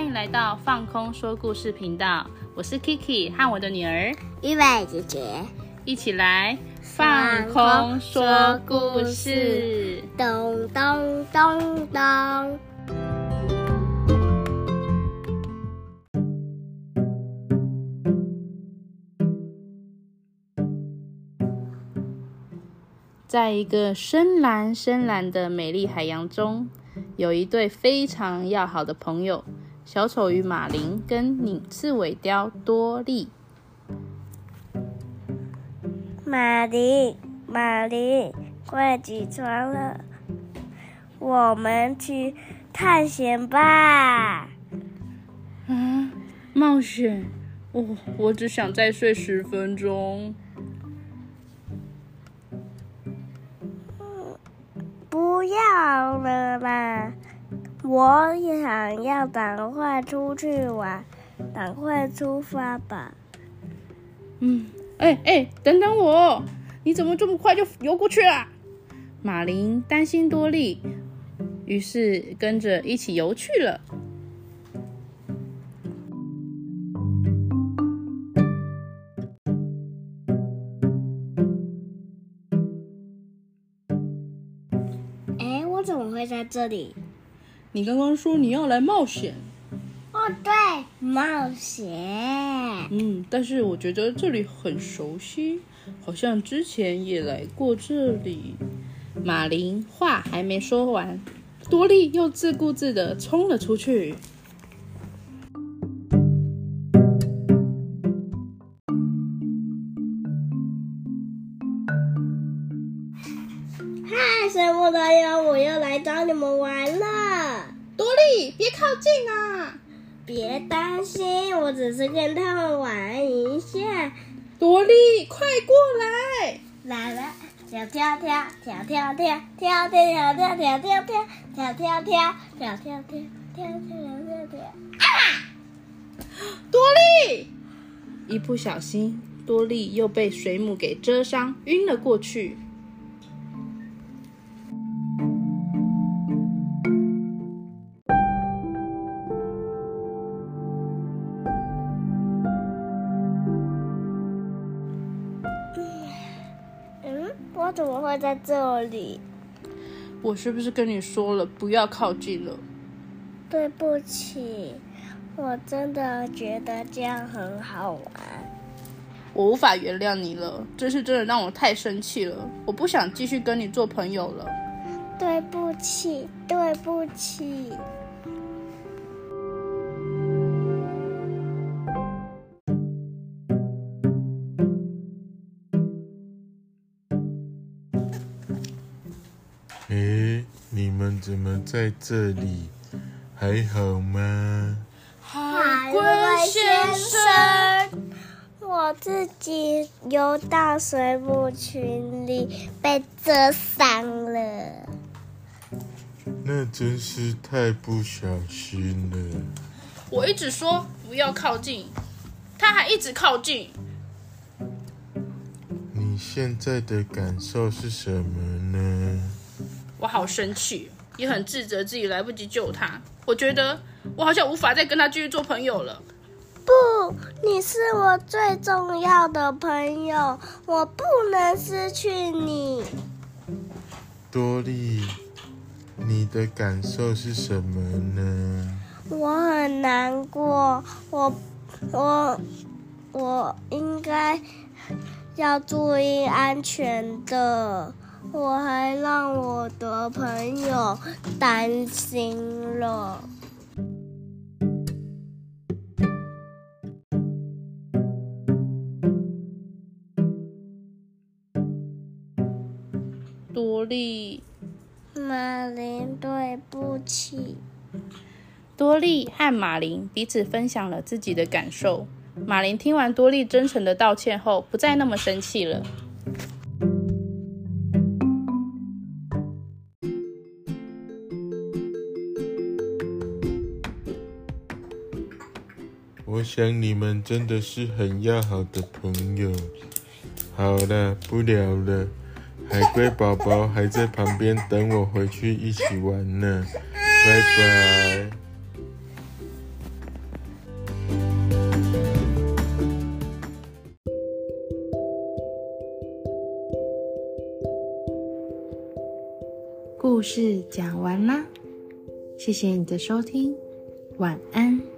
欢迎来到放空说故事频道，我是 Kiki 和我的女儿一伟姐姐，一起来放空说故事。咚咚咚咚。在一个深蓝深蓝的美丽海洋中，有一对非常要好的朋友——小丑与马林跟拧刺尾雕多利。马林，马林，快起床了，我们去探险吧！啊，冒险！我我只想再睡十分钟。不要了啦！我想要赶快出去玩，赶快出发吧。嗯，哎哎，等等我！你怎么这么快就游过去了？马林担心多利，于是跟着一起游去了。哎，我怎么会在这里？你刚刚说你要来冒险，哦，对，冒险。嗯，但是我觉得这里很熟悉，好像之前也来过这里。马林话还没说完，多利又自顾自的冲了出去。嗨，什么朋友，我又来找你们玩了。别靠近啊！别担心，我只是跟他们玩一下。多莉，快过来！来了，跳跳跳，跳跳跳，跳跳跳跳跳跳跳，跳跳跳，跳跳跳，跳跳跳。啊！多莉，一不小心，多莉又被水母给蛰伤，晕了过去。怎么会在这里？我是不是跟你说了不要靠近了？对不起，我真的觉得这样很好玩。我无法原谅你了，这次真的让我太生气了。我不想继续跟你做朋友了。对不起，对不起。诶，你们怎么在这里？还好吗？海龟先生，我自己游到水母群里被蛰伤了。那真是太不小心了。我一直说不要靠近，他还一直靠近。你现在的感受是什么呢？我好生气，也很自责自己来不及救他。我觉得我好像无法再跟他继续做朋友了。不，你是我最重要的朋友，我不能失去你。多莉，你的感受是什么呢？我很难过，我我我应该要注意安全的，我还让我的朋友担心了。多利，马林，对不起。多利和马林彼此分享了自己的感受。马林听完多利真诚的道歉后，不再那么生气了。我想你们真的是很要好的朋友。好了不聊了。海龟宝宝还在旁边等我回去一起玩呢。拜拜。故事讲完啦。谢谢你的收听晚安。